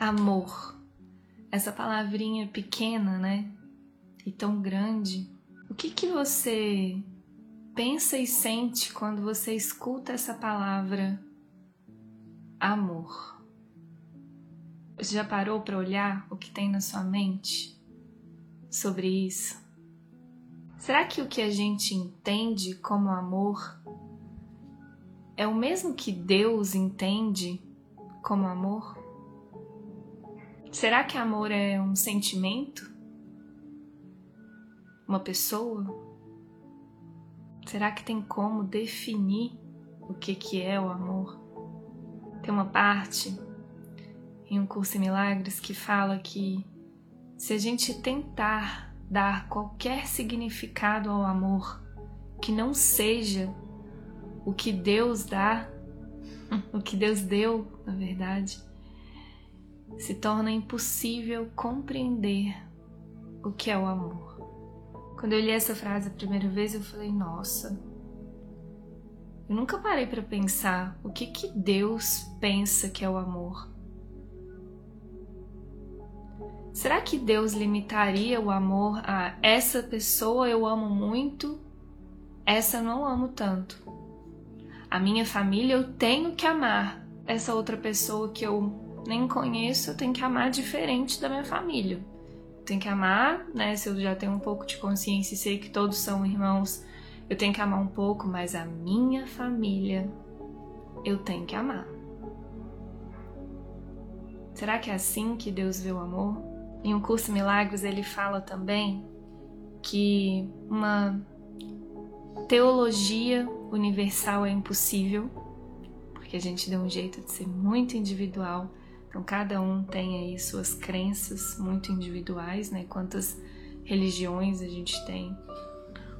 Amor. Essa palavrinha pequena, né? E tão grande. O que que você pensa e sente quando você escuta essa palavra amor? Você já parou para olhar o que tem na sua mente sobre isso? Será que o que a gente entende como amor é o mesmo que Deus entende como amor? Será que amor é um sentimento? Uma pessoa? Será que tem como definir o que, que é o amor? Tem uma parte em um curso em milagres que fala que se a gente tentar dar qualquer significado ao amor que não seja o que Deus dá, o que Deus deu, na verdade, se torna impossível compreender o que é o amor. Quando eu li essa frase a primeira vez, eu falei: "Nossa, eu nunca parei para pensar o que que Deus pensa que é o amor. Será que Deus limitaria o amor a essa pessoa eu amo muito, essa não amo tanto? A minha família eu tenho que amar, essa outra pessoa que eu nem conheço tenho que amar diferente da minha família. Tenho que amar, né? Se eu já tenho um pouco de consciência e sei que todos são irmãos, eu tenho que amar um pouco, mas a minha família eu tenho que amar. Será que é assim que Deus vê o amor? Em um curso Milagres ele fala também que uma teologia universal é impossível, porque a gente deu um jeito de ser muito individual. Então cada um tem aí suas crenças muito individuais, né? Quantas religiões a gente tem.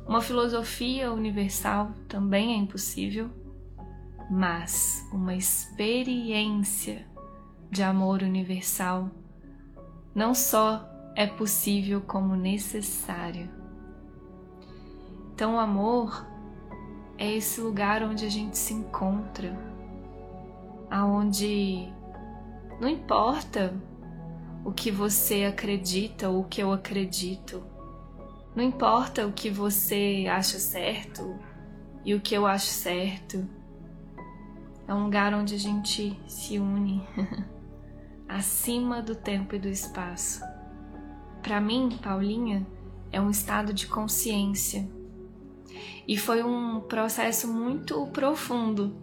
Uma filosofia universal também é impossível, mas uma experiência de amor universal não só é possível como necessário. Então, o amor é esse lugar onde a gente se encontra, aonde não importa o que você acredita ou o que eu acredito, não importa o que você acha certo e o que eu acho certo, é um lugar onde a gente se une acima do tempo e do espaço. Para mim, Paulinha, é um estado de consciência. E foi um processo muito profundo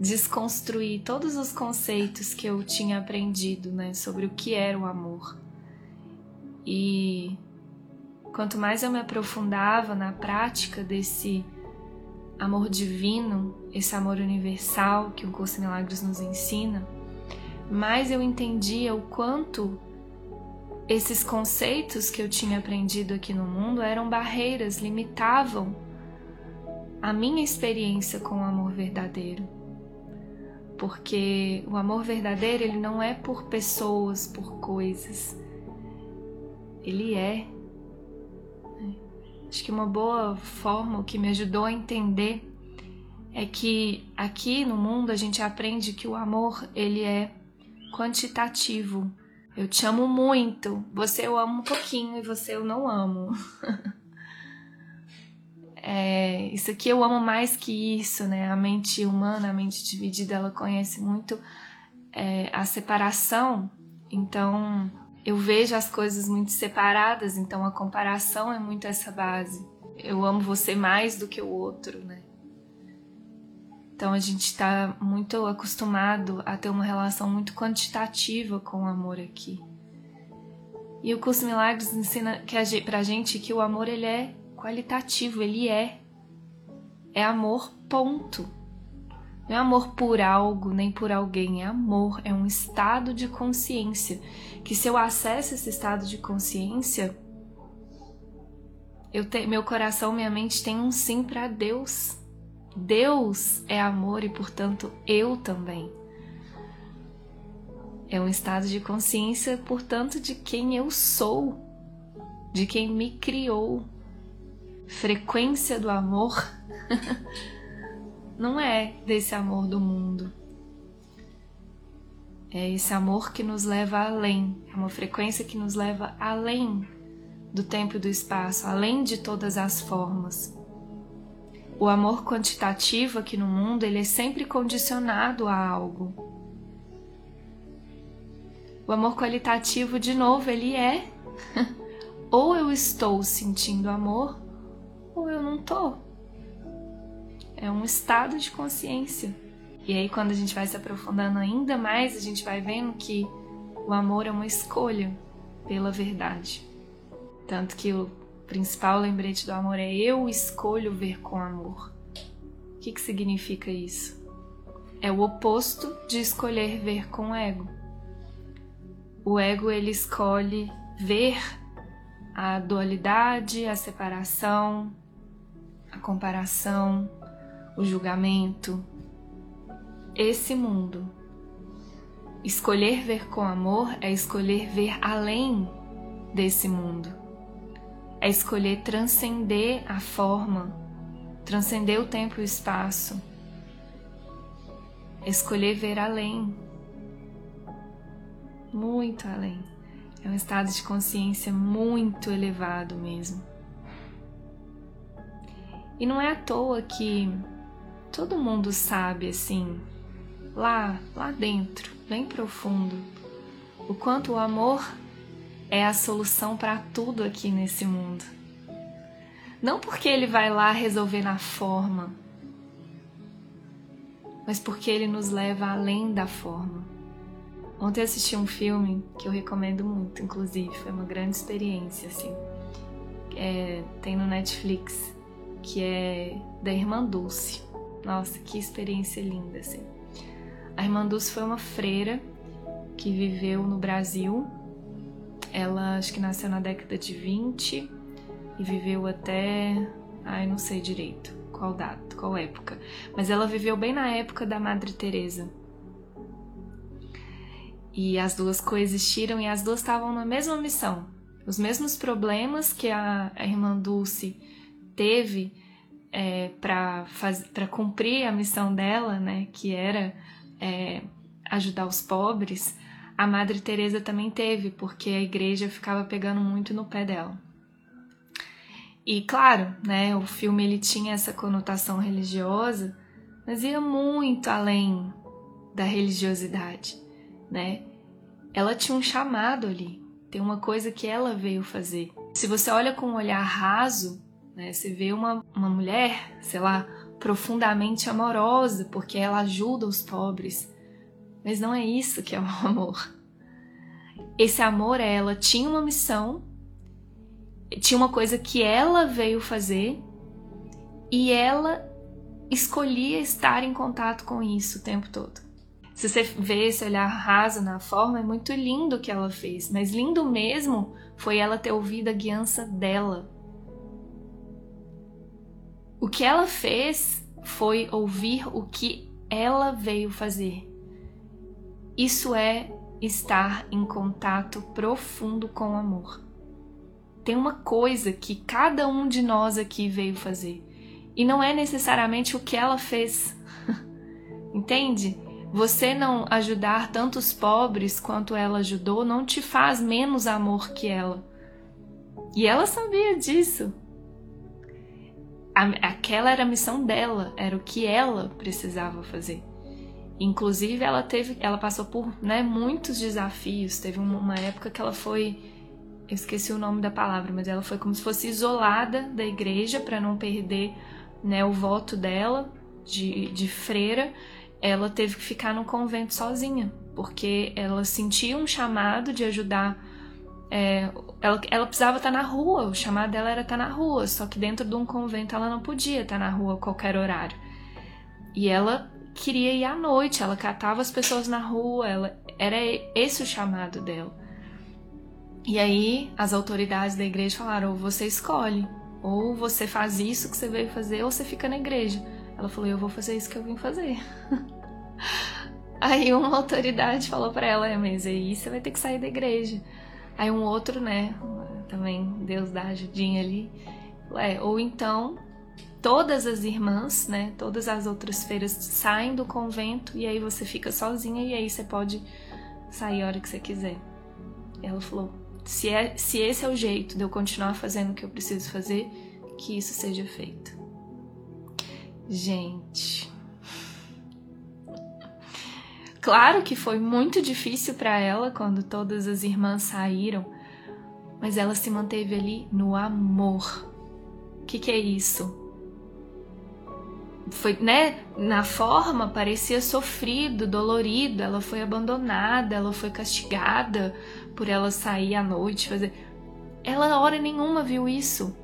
desconstruir todos os conceitos que eu tinha aprendido, né, sobre o que era o amor. E quanto mais eu me aprofundava na prática desse amor divino, esse amor universal que o Curso Milagres nos ensina, mais eu entendia o quanto esses conceitos que eu tinha aprendido aqui no mundo eram barreiras, limitavam a minha experiência com o amor verdadeiro. Porque o amor verdadeiro, ele não é por pessoas, por coisas. Ele é. Né? Acho que uma boa forma, o que me ajudou a entender é que aqui no mundo a gente aprende que o amor, ele é quantitativo. Eu te amo muito, você eu amo um pouquinho e você eu não amo. é, isso aqui eu amo mais que isso, né? A mente humana, a mente dividida, ela conhece muito é, a separação, então eu vejo as coisas muito separadas, então a comparação é muito essa base. Eu amo você mais do que o outro, né? Então a gente está muito acostumado a ter uma relação muito quantitativa com o amor aqui. E o curso Milagres ensina que a, pra gente que o amor ele é qualitativo, ele é. É amor, ponto. Não é amor por algo nem por alguém, é amor, é um estado de consciência. Que se eu acesso esse estado de consciência, eu te, meu coração, minha mente tem um sim para Deus. Deus é amor e, portanto, eu também. É um estado de consciência, portanto, de quem eu sou, de quem me criou, frequência do amor não é desse amor do mundo. É esse amor que nos leva além, é uma frequência que nos leva além do tempo e do espaço, além de todas as formas. O amor quantitativo aqui no mundo, ele é sempre condicionado a algo. O amor qualitativo, de novo, ele é ou eu estou sentindo amor ou eu não tô. É um estado de consciência. E aí, quando a gente vai se aprofundando ainda mais, a gente vai vendo que o amor é uma escolha pela verdade. Tanto que o principal lembrete do amor é eu escolho ver com amor. O que, que significa isso? É o oposto de escolher ver com ego. O ego ele escolhe ver a dualidade, a separação, a comparação, o julgamento, esse mundo. Escolher ver com amor é escolher ver além desse mundo. É escolher transcender a forma, transcender o tempo e o espaço. É escolher ver além. Muito além. É um estado de consciência muito elevado mesmo. E não é à toa que todo mundo sabe assim lá, lá dentro, bem profundo, o quanto o amor é a solução para tudo aqui nesse mundo. Não porque ele vai lá resolver na forma, mas porque ele nos leva além da forma. Ontem assisti um filme que eu recomendo muito, inclusive, foi uma grande experiência, assim. É, tem no Netflix, que é da Irmã Dulce. Nossa, que experiência linda, assim. A irmã Dulce foi uma freira que viveu no Brasil. Ela acho que nasceu na década de 20 e viveu até. Ai, não sei direito qual data, qual época. Mas ela viveu bem na época da Madre Teresa. E as duas coexistiram e as duas estavam na mesma missão. Os mesmos problemas que a, a irmã Dulce teve é, para cumprir a missão dela, né, que era é, ajudar os pobres, a Madre Teresa também teve, porque a igreja ficava pegando muito no pé dela. E claro, né, o filme ele tinha essa conotação religiosa, mas ia muito além da religiosidade, né? Ela tinha um chamado ali, tem uma coisa que ela veio fazer. Se você olha com um olhar raso, né, você vê uma, uma mulher, sei lá, profundamente amorosa, porque ela ajuda os pobres. Mas não é isso que é o amor. Esse amor, ela tinha uma missão, tinha uma coisa que ela veio fazer e ela escolhia estar em contato com isso o tempo todo. Se você vê esse olhar raso na forma, é muito lindo o que ela fez, mas lindo mesmo foi ela ter ouvido a guiança dela, o que ela fez foi ouvir o que ela veio fazer. Isso é estar em contato profundo com o amor. Tem uma coisa que cada um de nós aqui veio fazer. E não é necessariamente o que ela fez. Entende? Você não ajudar tantos pobres quanto ela ajudou não te faz menos amor que ela. E ela sabia disso a, aquela era a missão dela, era o que ela precisava fazer. Inclusive, ela teve, ela passou por né, muitos desafios. Teve uma época que ela foi, eu esqueci o nome da palavra, mas ela foi como se fosse isolada da igreja para não perder né, o voto dela de, de freira. Ela teve que ficar no convento sozinha, porque ela sentia um chamado de ajudar é, ela, ela precisava estar na rua, o chamado dela era estar na rua, só que dentro de um convento ela não podia estar na rua a qualquer horário. E ela queria ir à noite, ela catava as pessoas na rua, ela, era esse o chamado dela. E aí as autoridades da igreja falaram: ou você escolhe, ou você faz isso que você veio fazer, ou você fica na igreja. Ela falou: eu vou fazer isso que eu vim fazer. aí uma autoridade falou para ela: é, mas aí você vai ter que sair da igreja. Aí um outro, né, também Deus dá ajudinha ali. É, ou então todas as irmãs, né, todas as outras feiras saem do convento e aí você fica sozinha e aí você pode sair a hora que você quiser. Ela falou: se, é, se esse é o jeito de eu continuar fazendo o que eu preciso fazer, que isso seja feito. Gente. Claro que foi muito difícil para ela quando todas as irmãs saíram, mas ela se manteve ali no amor. O que, que é isso? foi, né, na forma parecia sofrido, dolorido, ela foi abandonada, ela foi castigada por ela sair à noite, fazer. Ela hora nenhuma viu isso.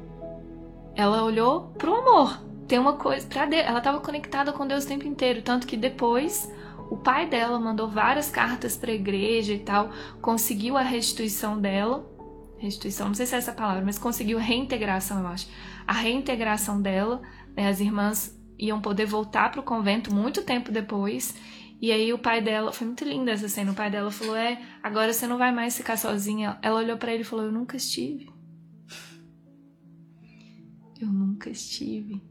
Ela olhou pro amor. Tem uma coisa para ela estava conectada com Deus o tempo inteiro, tanto que depois o pai dela mandou várias cartas para a igreja e tal, conseguiu a restituição dela. Restituição, não sei se é essa palavra, mas conseguiu reintegração, eu acho. A reintegração dela, né, as irmãs iam poder voltar para o convento muito tempo depois. E aí o pai dela, foi muito linda essa cena, o pai dela falou: "É, agora você não vai mais ficar sozinha". Ela olhou para ele e falou: "Eu nunca estive". Eu nunca estive.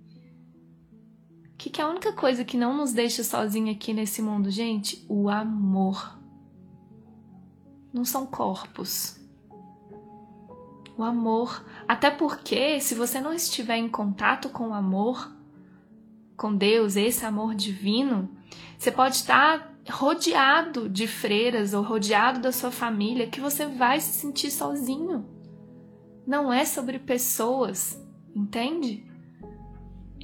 Que, que é a única coisa que não nos deixa sozinha aqui nesse mundo, gente? O amor. Não são corpos. O amor. Até porque, se você não estiver em contato com o amor, com Deus, esse amor divino, você pode estar rodeado de freiras ou rodeado da sua família que você vai se sentir sozinho. Não é sobre pessoas, entende?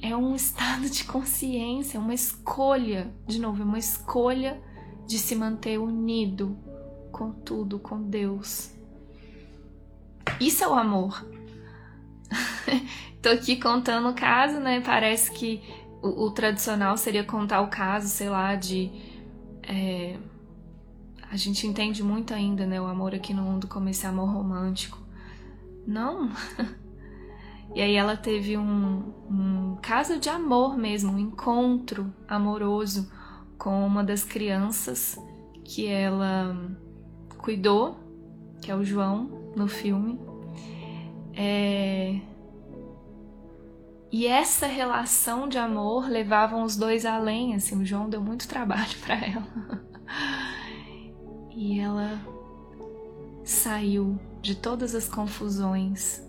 É um estado de consciência, uma escolha, de novo, uma escolha de se manter unido com tudo, com Deus. Isso é o amor. Tô aqui contando o caso, né? Parece que o, o, tradicional seria contar o caso, sei lá, de. É, a gente entende muito ainda, né? O amor aqui no mundo como esse amor romântico. Não! e aí ela teve um, um caso de amor mesmo, um encontro amoroso com uma das crianças que ela cuidou, que é o João, no filme. É, e essa relação de amor levavam os dois além, assim, o João deu muito trabalho para ela. e ela saiu de todas as confusões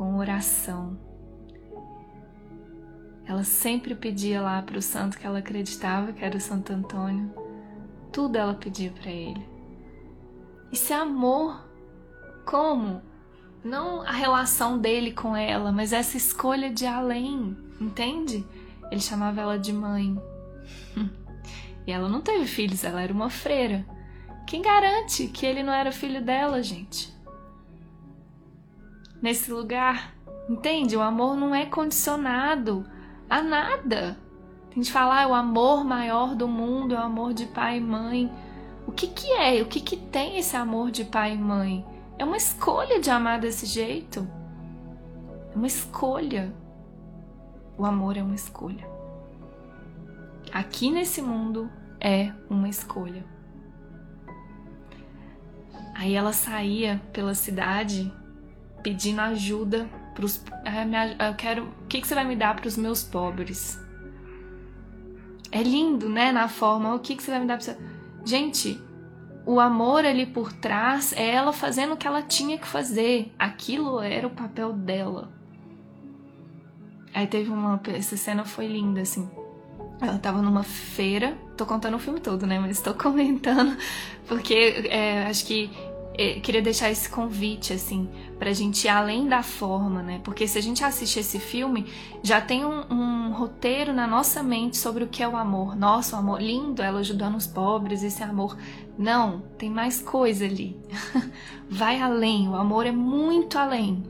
com oração. Ela sempre pedia lá para o santo que ela acreditava, que era o Santo Antônio. Tudo ela pedia para ele. É amor. Como? Não a relação dele com ela, mas essa escolha de além, entende? Ele chamava ela de mãe. e ela não teve filhos, ela era uma freira. Quem garante que ele não era filho dela, gente? Nesse lugar, entende? O amor não é condicionado a nada. Tem gente falar, ah, o amor maior do mundo é o amor de pai e mãe. O que que é? O que que tem esse amor de pai e mãe? É uma escolha de amar desse jeito. É uma escolha. O amor é uma escolha. Aqui nesse mundo é uma escolha. Aí ela saía pela cidade pedindo ajuda para os. Ah, eu quero. O que, que você vai me dar para os meus pobres? É lindo, né? Na forma. O que, que você vai me dar para. Gente, o amor ali por trás é ela fazendo o que ela tinha que fazer. Aquilo era o papel dela. Aí teve uma. Essa cena foi linda, assim. Ela tava numa feira. Tô contando o filme todo, né? Mas tô comentando. Porque é, acho que é, queria deixar esse convite, assim, pra gente ir além da forma, né? Porque se a gente assiste esse filme, já tem um, um, roteiro na nossa mente sobre o que é o amor. Nossa, o amor lindo, ela ajudando os pobres, esse amor. Não, tem mais coisa ali. Vai além, o amor é muito além.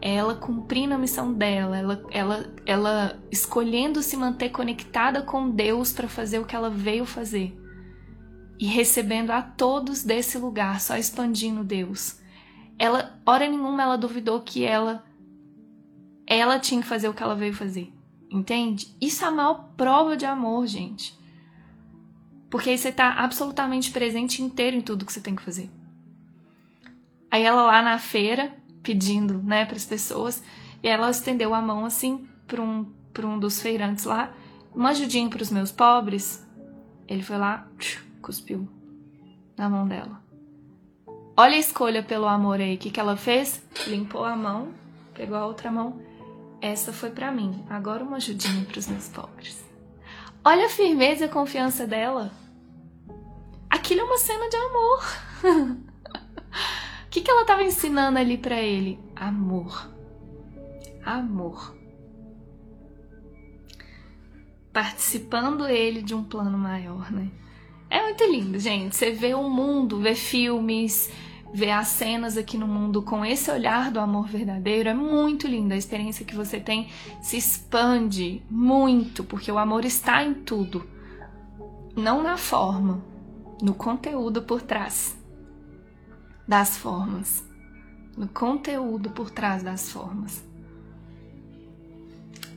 É ela cumprindo a missão dela, ela, ela, ela escolhendo se manter conectada com Deus para fazer o que ela veio fazer e recebendo a todos desse lugar, só expandindo Deus. Ela, hora nenhuma, ela duvidou que ela ela tinha que fazer o que ela veio fazer. Entende? Isso é a maior prova de amor, gente. Porque aí você tá absolutamente presente inteiro em tudo que você tem que fazer. Aí ela lá na feira, pedindo, né, para as pessoas, e ela estendeu a mão assim para um, pra um dos feirantes lá, uma ajudinha para os meus pobres. Ele foi lá, cuspiu na mão dela. Olha a escolha pelo amor aí. O que, que ela fez? Limpou a mão, pegou a outra mão. Essa foi para mim. Agora uma ajudinha para os meus pobres. Olha a firmeza e a confiança dela. Aquilo é uma cena de amor. O que, que ela estava ensinando ali para ele? Amor. Amor. Participando ele de um plano maior, né? É muito lindo, gente. Você vê o mundo, vê filmes, vê as cenas aqui no mundo com esse olhar do amor verdadeiro. É muito lindo. A experiência que você tem se expande muito, porque o amor está em tudo. Não na forma, no conteúdo por trás das formas. No conteúdo por trás das formas.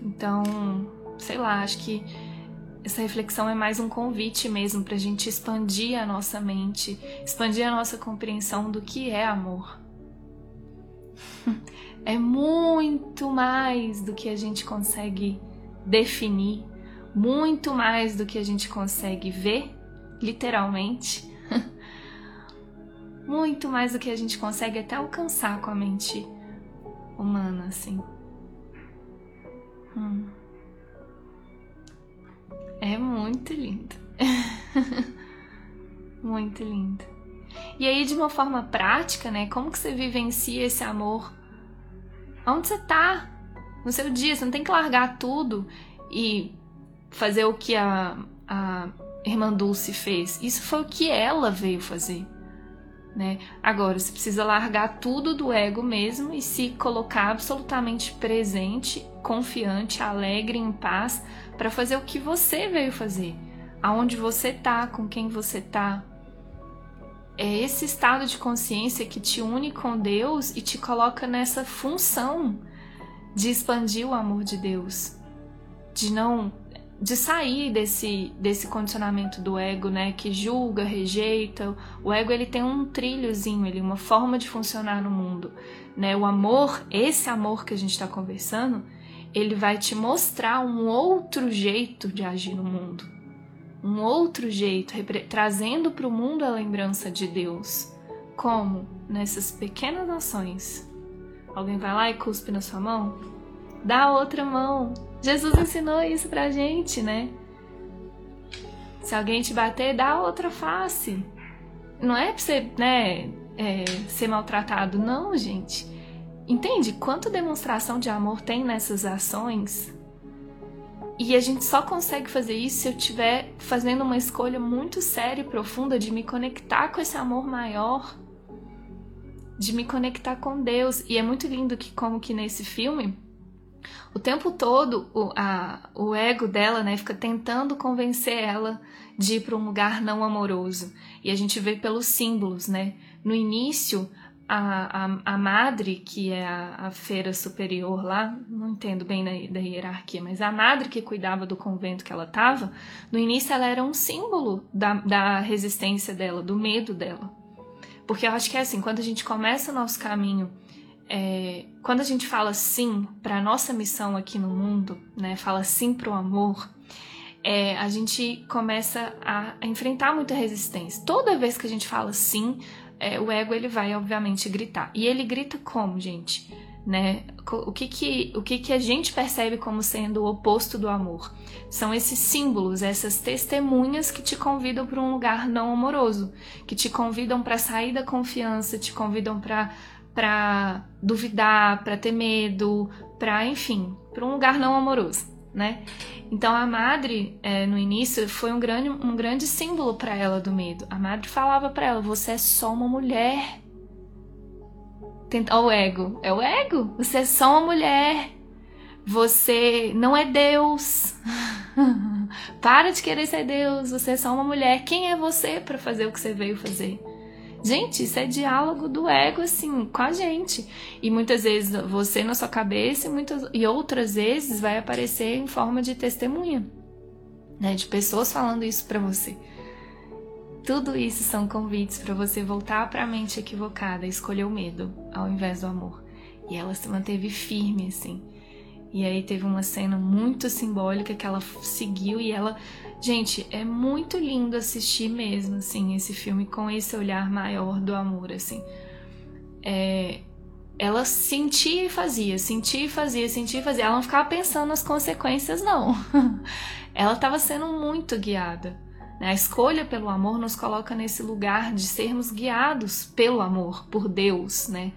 Então, sei lá, acho que essa reflexão é mais um convite mesmo para a gente expandir a nossa mente, expandir a nossa compreensão do que é amor. É muito mais do que a gente consegue definir, muito mais do que a gente consegue ver, literalmente, muito mais do que a gente consegue até alcançar com a mente humana, assim. Hum. É muito lindo. muito lindo. E aí, de uma forma prática, né? Como que você vivencia esse amor? Onde você tá? No seu dia, você não tem que largar tudo e fazer o que a, a irmã Dulce fez. Isso foi o que ela veio fazer. Né? Agora, você precisa largar tudo do ego mesmo e se colocar absolutamente presente, confiante, alegre, em paz para fazer o que você veio fazer, aonde você tá, com quem você tá. É esse estado de consciência que te une com Deus e te coloca nessa função de expandir o amor de Deus, de não de sair desse, desse condicionamento do ego, né, que julga, rejeita. O ego ele tem um trilhozinho, ele uma forma de funcionar no mundo, né? O amor, esse amor que a gente está conversando, ele vai te mostrar um outro jeito de agir no mundo. Um outro jeito, trazendo para o mundo a lembrança de Deus. Como? Nessas pequenas ações. Alguém vai lá e cuspe na sua mão? Dá a outra mão. Jesus ensinou isso pra gente, né? Se alguém te bater, dá outra face. Não é pra você, né, é, ser maltratado, não, gente. Entende quanta demonstração de amor tem nessas ações? E a gente só consegue fazer isso se eu estiver fazendo uma escolha muito séria e profunda de me conectar com esse amor maior, de me conectar com Deus. E é muito lindo que, como que nesse filme, o tempo todo o, a, o ego dela né, fica tentando convencer ela de ir para um lugar não amoroso. E a gente vê pelos símbolos, né? No início, a, a, a madre, que é a, a, feira superior lá, não entendo bem da, da, hierarquia, mas a madre que cuidava do convento que ela estava, no início ela era um símbolo da, da resistência dela, do medo dela. Porque eu acho que é assim, quando a gente começa o nosso caminho, é, quando a gente fala sim para nossa missão aqui no mundo, né, fala sim para o amor, é, a gente começa a, a enfrentar muita resistência. Toda vez que a gente fala sim, é, o ego ele vai obviamente gritar. E ele grita como, gente? Né? O que que, o que que a gente percebe como sendo o oposto do amor? São esses símbolos, essas testemunhas que te convidam para um lugar não amoroso, que te convidam para sair da confiança, te convidam para para duvidar, para ter medo, para enfim, para um lugar não amoroso, né? Então a madre, é, no início, foi um grande, um grande símbolo para ela do medo. A madre falava para ela: você é só uma mulher. Tenta, o ego, é o ego. Você é só uma mulher. Você não é Deus. para de querer ser Deus. Você é só uma mulher. Quem é você para fazer o que você veio fazer? Gente, isso é diálogo do ego, assim, com a gente. E muitas vezes você na sua cabeça e, muitas, e outras vezes vai aparecer em forma de testemunha, né? De pessoas falando isso para você. Tudo isso são convites para você voltar para a mente equivocada, escolher o medo ao invés do amor. E ela se manteve firme, assim. E aí teve uma cena muito simbólica que ela seguiu e ela. Gente, é muito lindo assistir mesmo, assim, esse filme com esse olhar maior do amor, assim. É, ela sentia e fazia, sentia e fazia, sentia e fazia. Ela não ficava pensando nas consequências, não. ela estava sendo muito guiada. Né? A escolha pelo amor nos coloca nesse lugar de sermos guiados pelo amor, por Deus, né?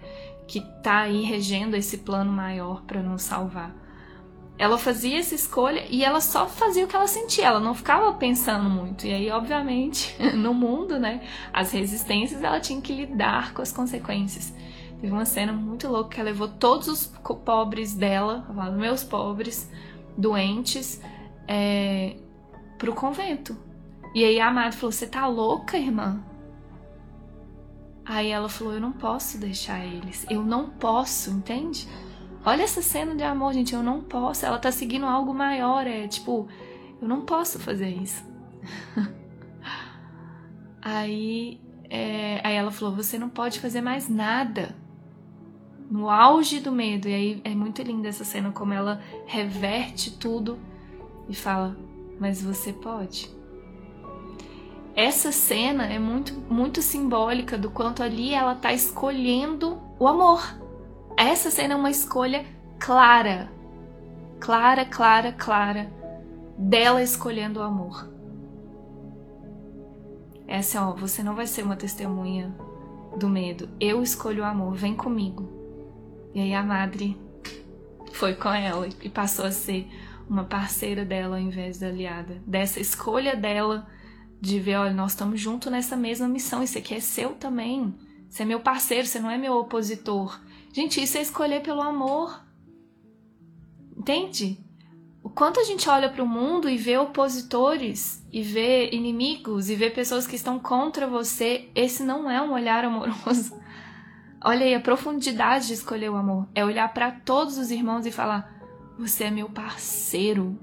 Que está aí regendo esse plano maior para nos salvar ela fazia essa escolha e ela só fazia o que ela sentia, ela não ficava pensando muito. E aí, obviamente, no mundo, né, as resistências, ela tinha que lidar com as consequências. Teve uma cena muito louca que ela levou todos os pobres dela, meus pobres, doentes, é, pro convento. E aí a Amada falou: Você tá louca, irmã? Aí ela falou: Eu não posso deixar eles. Eu não posso, entende? Olha essa cena de amor, gente. Eu não posso. Ela tá seguindo algo maior. É tipo, eu não posso fazer isso. aí, é, aí ela falou: Você não pode fazer mais nada. No auge do medo. E aí é muito linda essa cena, como ela reverte tudo e fala: Mas você pode. Essa cena é muito, muito simbólica do quanto ali ela tá escolhendo o amor essa cena é uma escolha clara. Clara, clara, clara. Dela escolhendo o amor. Essa, ó, você não vai ser uma testemunha do medo. Eu escolho o amor, vem comigo. E aí a madre foi com ela e passou a ser uma parceira dela ao invés da aliada. Dessa escolha dela de ver, olha, nós estamos juntos nessa mesma missão, isso aqui é seu também. Você é meu parceiro, você não é meu opositor. Gente, isso é escolher pelo amor. Entende? O quanto a gente olha para o mundo e vê opositores, e vê inimigos, e vê pessoas que estão contra você, esse não é um olhar amoroso. Olha aí a profundidade de escolher o amor. É olhar para todos os irmãos e falar: Você é meu parceiro.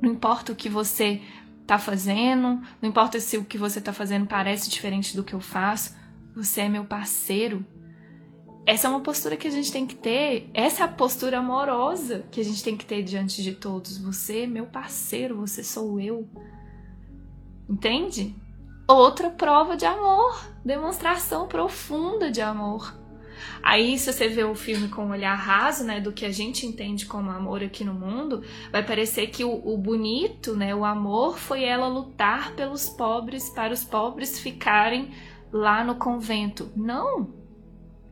Não importa o que você tá fazendo, não importa se o que você tá fazendo parece diferente do que eu faço, você é meu parceiro. Essa é uma postura que a gente tem que ter, essa é a postura amorosa que a gente tem que ter diante de todos. Você é meu parceiro, você sou eu. Entende? Outra prova de amor, demonstração profunda de amor. Aí, se você vê o filme com um olhar raso, né, do que a gente entende como amor aqui no mundo, vai parecer que o, o, bonito, né, o amor foi ela lutar pelos pobres, para os pobres ficarem lá no convento. Não!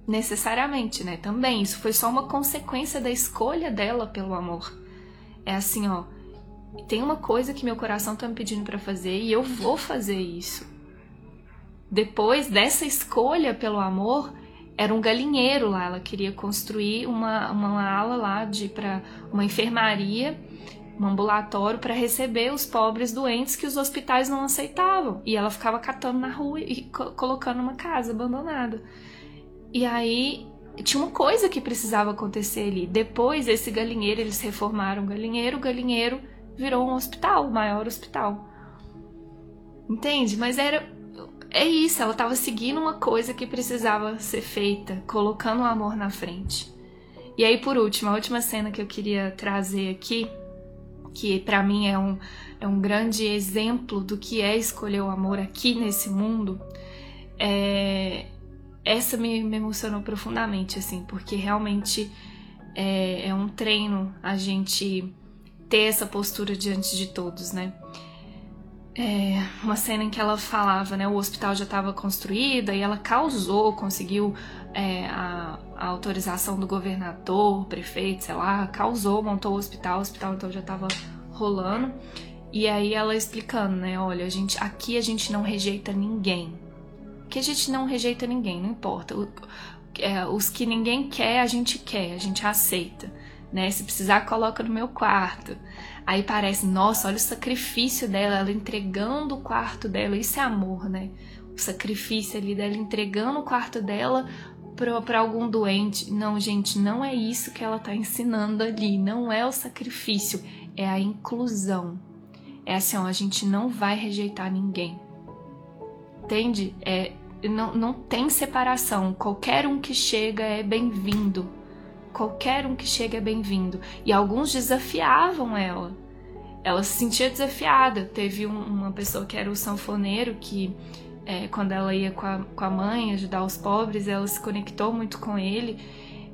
Necessariamente, né? Também isso foi só uma consequência da escolha dela pelo amor. É assim, ó, tem uma coisa que meu coração tá me pedindo para fazer e eu vou fazer isso. Depois dessa escolha pelo amor, era um galinheiro lá, ela queria construir uma, uma ala lá de para uma enfermaria, um ambulatório para receber os pobres doentes que os hospitais não aceitavam. E ela ficava catando na rua e co colocando uma casa abandonada. E aí tinha uma coisa que precisava acontecer ali. Depois esse galinheiro, eles reformaram o galinheiro, o galinheiro virou um hospital, o maior hospital. Entende? Mas era é isso, ela estava seguindo uma coisa que precisava ser feita, colocando o amor na frente. E aí por último, a última cena que eu queria trazer aqui, que para mim é um, é um grande exemplo do que é escolher o amor aqui nesse mundo, é, essa me, me emocionou profundamente, assim, porque realmente é, é, um treino a gente ter essa postura diante de todos, né? É uma cena em que ela falava, né? O hospital já estava construído e ela causou, conseguiu é, a, a, autorização do governador, prefeito, sei lá, causou, montou o hospital, o hospital então já estava rolando. E aí ela explicando, né? Olha, a gente, aqui a gente não rejeita ninguém que a gente não rejeita ninguém, não importa. O, é, os que ninguém quer, a gente quer, a gente aceita. Né? Se precisar, coloca no meu quarto. Aí parece, nossa, olha o sacrifício dela, ela entregando o quarto dela. Isso é amor, né? O sacrifício ali dela entregando o quarto dela para algum doente. Não, gente, não é isso que ela está ensinando ali. Não é o sacrifício, é a inclusão. É assim, ó, a gente não vai rejeitar ninguém. Entende? É, não, não tem separação. Qualquer um que chega é bem-vindo. qualquer um que chega é bem-vindo. E alguns desafiavam ela. Ela se sentia desafiada. Teve um, uma pessoa que era o sanfoneiro que é, quando ela ia com a, com a mãe ajudar os pobres, ela se conectou muito com ele.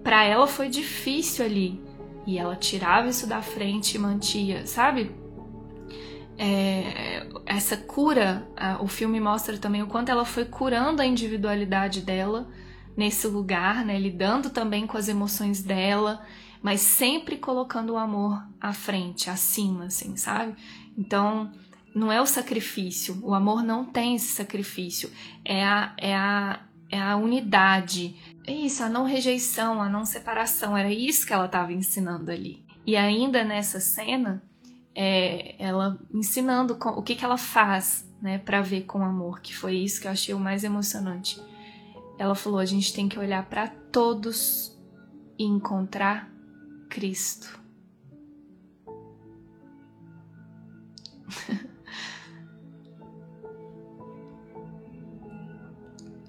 Para ela foi difícil ali. E ela tirava isso da frente e mantia, sabe? É, essa cura, o filme mostra também o quanto ela foi curando a individualidade dela nesse lugar, né? Lidando também com as emoções dela, mas sempre colocando o amor à frente, acima, assim, sabe? Então, não é o sacrifício. O amor não tem esse sacrifício. É a, é a, é a unidade. É isso, a não rejeição, a não separação. Era isso que ela estava ensinando ali. E ainda nessa cena, é, ela ensinando com, o que, que ela faz né, para ver com amor, que foi isso que eu achei o mais emocionante. Ela falou: a gente tem que olhar para todos e encontrar Cristo.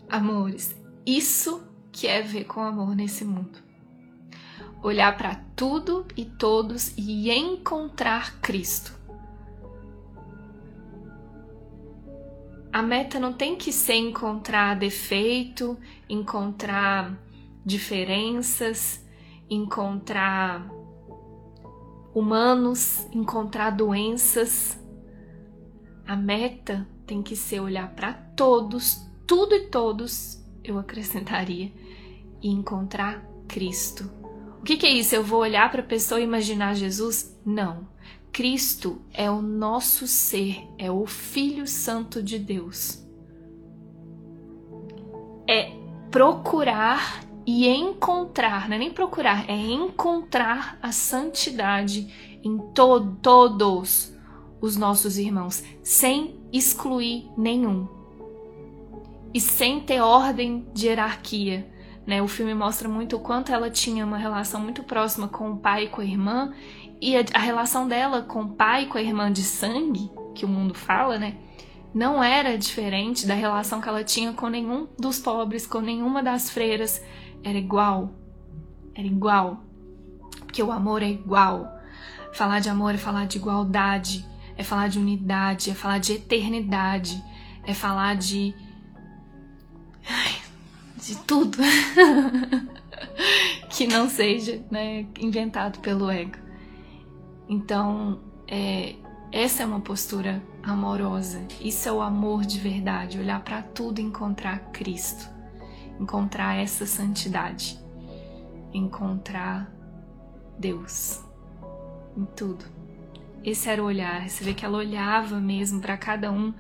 Amores, isso que é ver com amor nesse mundo. Olhar para tudo e todos e encontrar Cristo. A meta não tem que ser encontrar defeito, encontrar diferenças, encontrar humanos, encontrar doenças. A meta tem que ser olhar para todos, tudo e todos, eu acrescentaria, e encontrar Cristo. O que, que é isso? Eu vou olhar para a pessoa e imaginar Jesus? Não. Cristo é o nosso ser, é o Filho Santo de Deus. É procurar e encontrar, não é nem procurar, é encontrar a santidade em to todos os nossos irmãos, sem excluir nenhum e sem ter ordem de hierarquia. Né? O filme mostra muito o quanto ela tinha uma relação muito próxima com o pai e com a irmã, e a, a relação dela com o pai e com a irmã de sangue, que o mundo fala, né? Não era diferente da relação que ela tinha com nenhum dos pobres, com nenhuma das freiras. Era igual. Era igual. Porque o amor é igual. Falar de amor é falar de igualdade, é falar de unidade, é falar de eternidade, é falar de de tudo que não seja né, inventado pelo ego. Então, é, essa é uma postura amorosa. Isso é o amor de verdade, olhar para tudo e encontrar Cristo, encontrar essa santidade, encontrar Deus em tudo. Esse era o olhar. Você vê que ela olhava mesmo para cada um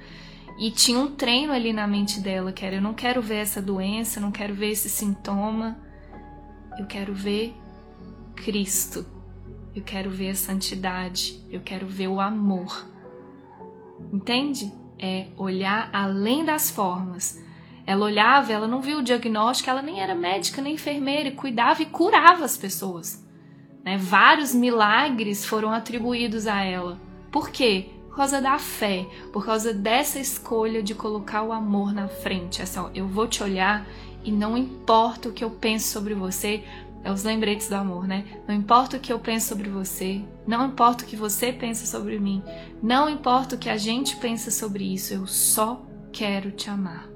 e tinha um treino ali na mente dela, que era: eu não quero ver essa doença, não quero ver esse sintoma, eu quero ver Cristo, eu quero ver a santidade, eu quero ver o amor. Entende? É olhar além das formas. Ela olhava, ela não viu o diagnóstico, ela nem era médica nem enfermeira, e cuidava e curava as pessoas. Né? Vários milagres foram atribuídos a ela. Por quê? Por causa da fé, por causa dessa escolha de colocar o amor na frente. Assim, ó, eu vou te olhar e não importa o que eu penso sobre você, é os lembretes do amor, né? Não importa o que eu penso sobre você, não importa o que você pensa sobre mim, não importa o que a gente pensa sobre isso, eu só quero te amar.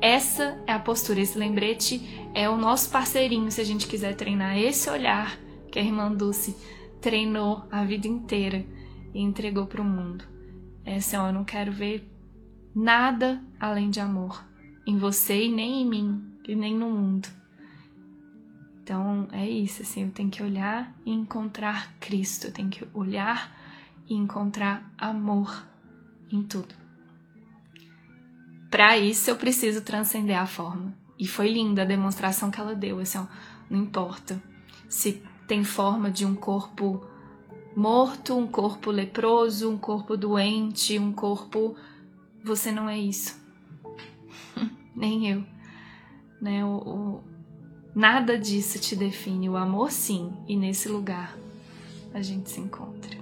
Essa é a postura, esse lembrete é o nosso parceirinho se a gente quiser treinar esse olhar que a irmã Dulce treinou a vida inteira e entregou para o mundo. É ó, eu não quero ver nada além de amor em você e nem em mim e nem no mundo. Então é isso, assim, eu tenho que olhar e encontrar Cristo, eu tenho que olhar e encontrar amor em tudo. Para isso eu preciso transcender a forma. E foi linda a demonstração que ela deu, assim, ó, não importa se tem forma de um corpo morto, um corpo leproso, um corpo doente, um corpo. Você não é isso. Nem eu. Né? O, o... Nada disso te define. O amor, sim, e nesse lugar a gente se encontra.